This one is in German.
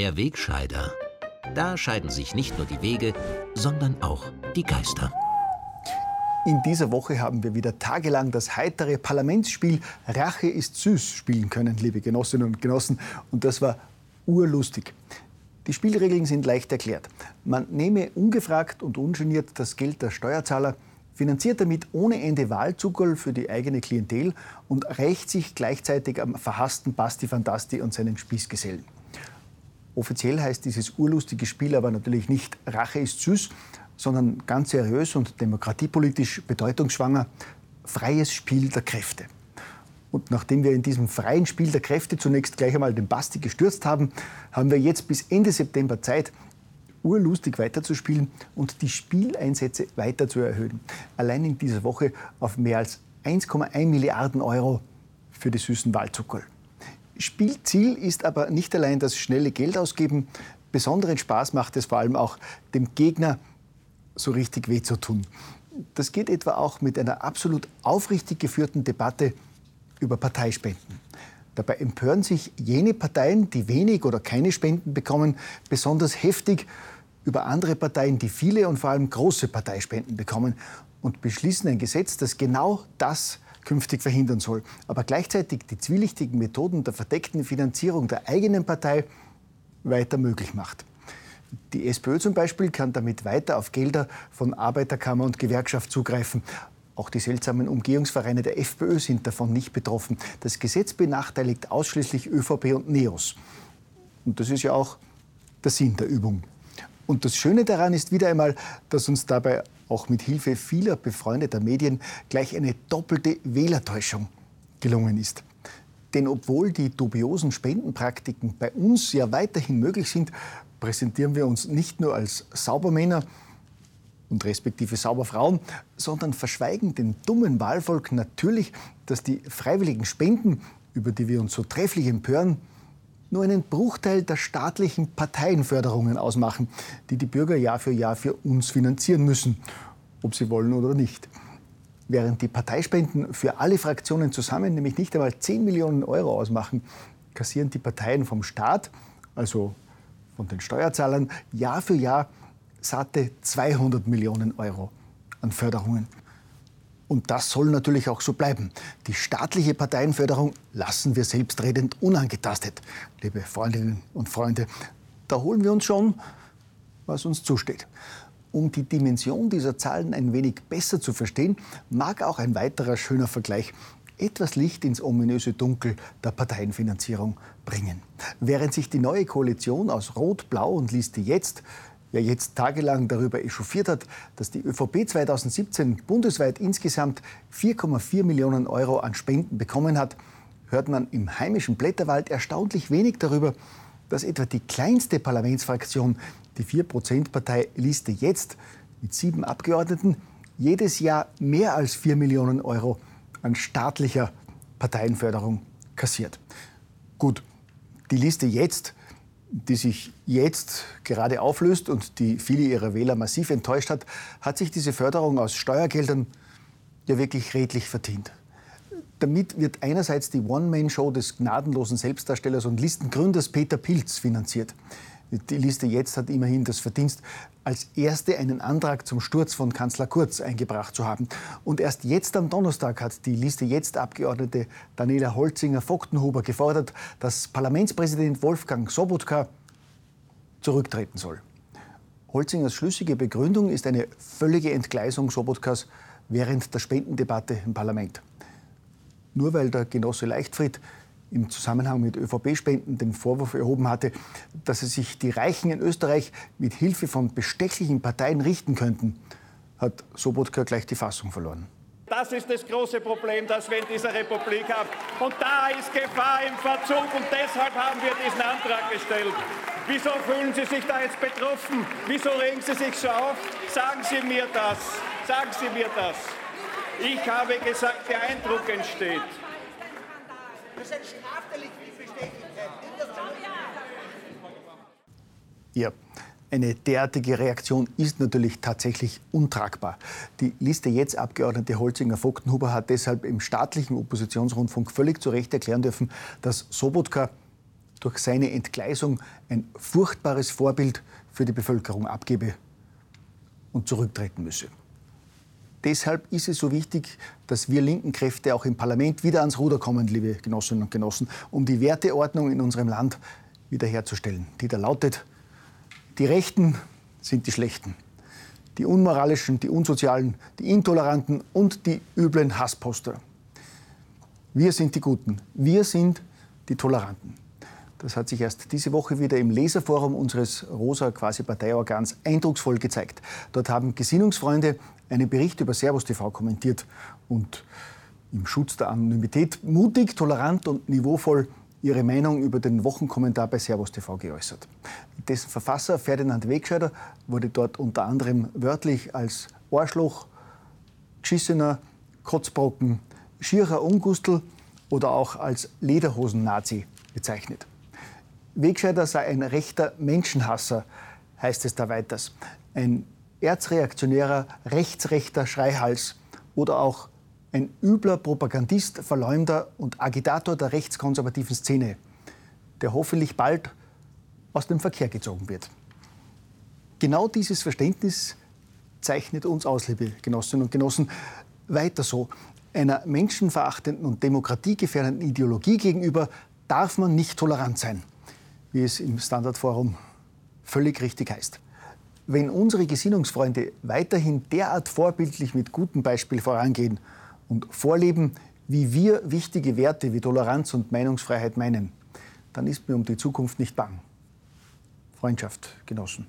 Der Wegscheider. Da scheiden sich nicht nur die Wege, sondern auch die Geister. In dieser Woche haben wir wieder tagelang das heitere Parlamentsspiel Rache ist süß spielen können, liebe Genossinnen und Genossen. Und das war urlustig. Die Spielregeln sind leicht erklärt. Man nehme ungefragt und ungeniert das Geld der Steuerzahler, finanziert damit ohne Ende Wahlzuckerl für die eigene Klientel und rächt sich gleichzeitig am verhassten Basti Fantasti und seinen Spießgesellen. Offiziell heißt dieses urlustige Spiel aber natürlich nicht Rache ist süß, sondern ganz seriös und demokratiepolitisch bedeutungsschwanger freies Spiel der Kräfte. Und nachdem wir in diesem freien Spiel der Kräfte zunächst gleich einmal den Basti gestürzt haben, haben wir jetzt bis Ende September Zeit, urlustig weiterzuspielen und die Spieleinsätze weiter zu erhöhen. Allein in dieser Woche auf mehr als 1,1 Milliarden Euro für die süßen Wahlzuckerl. Spielziel ist aber nicht allein das schnelle Geld ausgeben. Besonderen Spaß macht es vor allem auch dem Gegner so richtig weh zu tun. Das geht etwa auch mit einer absolut aufrichtig geführten Debatte über Parteispenden. Dabei empören sich jene Parteien, die wenig oder keine Spenden bekommen, besonders heftig über andere Parteien, die viele und vor allem große Parteispenden bekommen und beschließen ein Gesetz, das genau das künftig verhindern soll, aber gleichzeitig die zwielichtigen Methoden der verdeckten Finanzierung der eigenen Partei weiter möglich macht. Die SPÖ zum Beispiel kann damit weiter auf Gelder von Arbeiterkammer und Gewerkschaft zugreifen. Auch die seltsamen Umgehungsvereine der FPÖ sind davon nicht betroffen. Das Gesetz benachteiligt ausschließlich ÖVP und NEOS. Und das ist ja auch der Sinn der Übung. Und das Schöne daran ist wieder einmal, dass uns dabei auch mit Hilfe vieler befreundeter Medien gleich eine doppelte Wählertäuschung gelungen ist. Denn obwohl die dubiosen Spendenpraktiken bei uns ja weiterhin möglich sind, präsentieren wir uns nicht nur als Saubermänner und respektive Sauberfrauen, sondern verschweigen dem dummen Wahlvolk natürlich, dass die freiwilligen Spenden, über die wir uns so trefflich empören, nur einen Bruchteil der staatlichen Parteienförderungen ausmachen, die die Bürger Jahr für Jahr für uns finanzieren müssen, ob sie wollen oder nicht. Während die Parteispenden für alle Fraktionen zusammen nämlich nicht einmal 10 Millionen Euro ausmachen, kassieren die Parteien vom Staat, also von den Steuerzahlern Jahr für Jahr satte 200 Millionen Euro an Förderungen. Und das soll natürlich auch so bleiben. Die staatliche Parteienförderung lassen wir selbstredend unangetastet, liebe Freundinnen und Freunde. Da holen wir uns schon, was uns zusteht. Um die Dimension dieser Zahlen ein wenig besser zu verstehen, mag auch ein weiterer schöner Vergleich etwas Licht ins ominöse Dunkel der Parteienfinanzierung bringen. Während sich die neue Koalition aus Rot, Blau und Liste jetzt ja jetzt tagelang darüber echauffiert hat, dass die ÖVP 2017 bundesweit insgesamt 4,4 Millionen Euro an Spenden bekommen hat, hört man im heimischen Blätterwald erstaunlich wenig darüber, dass etwa die kleinste Parlamentsfraktion, die 4%-Partei Liste jetzt mit sieben Abgeordneten, jedes Jahr mehr als 4 Millionen Euro an staatlicher Parteienförderung kassiert. Gut, die Liste jetzt, die sich jetzt gerade auflöst und die viele ihrer Wähler massiv enttäuscht hat, hat sich diese Förderung aus Steuergeldern ja wirklich redlich verdient. Damit wird einerseits die One-Man-Show des gnadenlosen Selbstdarstellers und Listengründers Peter Pilz finanziert. Die Liste jetzt hat immerhin das Verdienst, als erste einen Antrag zum Sturz von Kanzler Kurz eingebracht zu haben. Und erst jetzt am Donnerstag hat die Liste jetzt Abgeordnete Daniela Holzinger-Vogtenhuber gefordert, dass Parlamentspräsident Wolfgang Sobotka zurücktreten soll. Holzingers schlüssige Begründung ist eine völlige Entgleisung Sobotkas während der Spendendebatte im Parlament. Nur weil der Genosse Leichtfried im Zusammenhang mit ÖVP-Spenden den Vorwurf erhoben hatte, dass es sich die Reichen in Österreich mit Hilfe von bestechlichen Parteien richten könnten, hat Sobotka gleich die Fassung verloren. Das ist das große Problem, das wir in dieser Republik haben. Und da ist Gefahr im Verzug und deshalb haben wir diesen Antrag gestellt. Wieso fühlen Sie sich da jetzt betroffen? Wieso regen Sie sich so auf? Sagen Sie mir das. Sagen Sie mir das. Ich habe gesagt, der Eindruck entsteht. Das ist ein Strafdelikt wie Bestechlichkeit. Ja, eine derartige Reaktion ist natürlich tatsächlich untragbar. Die Liste jetzt Abgeordnete Holzinger-Vogtenhuber hat deshalb im staatlichen Oppositionsrundfunk völlig zu Recht erklären dürfen, dass Sobotka durch seine Entgleisung ein furchtbares Vorbild für die Bevölkerung abgebe und zurücktreten müsse. Deshalb ist es so wichtig, dass wir linken Kräfte auch im Parlament wieder ans Ruder kommen, liebe Genossinnen und Genossen, um die Werteordnung in unserem Land wiederherzustellen, die da lautet, die Rechten sind die Schlechten, die Unmoralischen, die Unsozialen, die Intoleranten und die üblen Hassposter. Wir sind die Guten, wir sind die Toleranten. Das hat sich erst diese Woche wieder im Leserforum unseres rosa quasi Parteiorgans eindrucksvoll gezeigt. Dort haben Gesinnungsfreunde einen Bericht über Servus TV kommentiert und im Schutz der Anonymität mutig, tolerant und niveauvoll ihre Meinung über den Wochenkommentar bei Servus TV geäußert. Dessen Verfasser Ferdinand Wegscheider wurde dort unter anderem wörtlich als Arschloch, Geschissener, Kotzbrocken, schierer Ungustel oder auch als Lederhosen-Nazi bezeichnet. Wegscheider sei ein rechter Menschenhasser, heißt es da weiters. Ein erzreaktionärer, rechtsrechter Schreihals oder auch ein übler Propagandist, Verleumder und Agitator der rechtskonservativen Szene, der hoffentlich bald aus dem Verkehr gezogen wird. Genau dieses Verständnis zeichnet uns aus, liebe Genossinnen und Genossen. Weiter so. Einer menschenverachtenden und demokratiegefährdenden Ideologie gegenüber darf man nicht tolerant sein wie es im Standardforum völlig richtig heißt. Wenn unsere Gesinnungsfreunde weiterhin derart vorbildlich mit gutem Beispiel vorangehen und vorleben, wie wir wichtige Werte wie Toleranz und Meinungsfreiheit meinen, dann ist mir um die Zukunft nicht bang. Freundschaft genossen.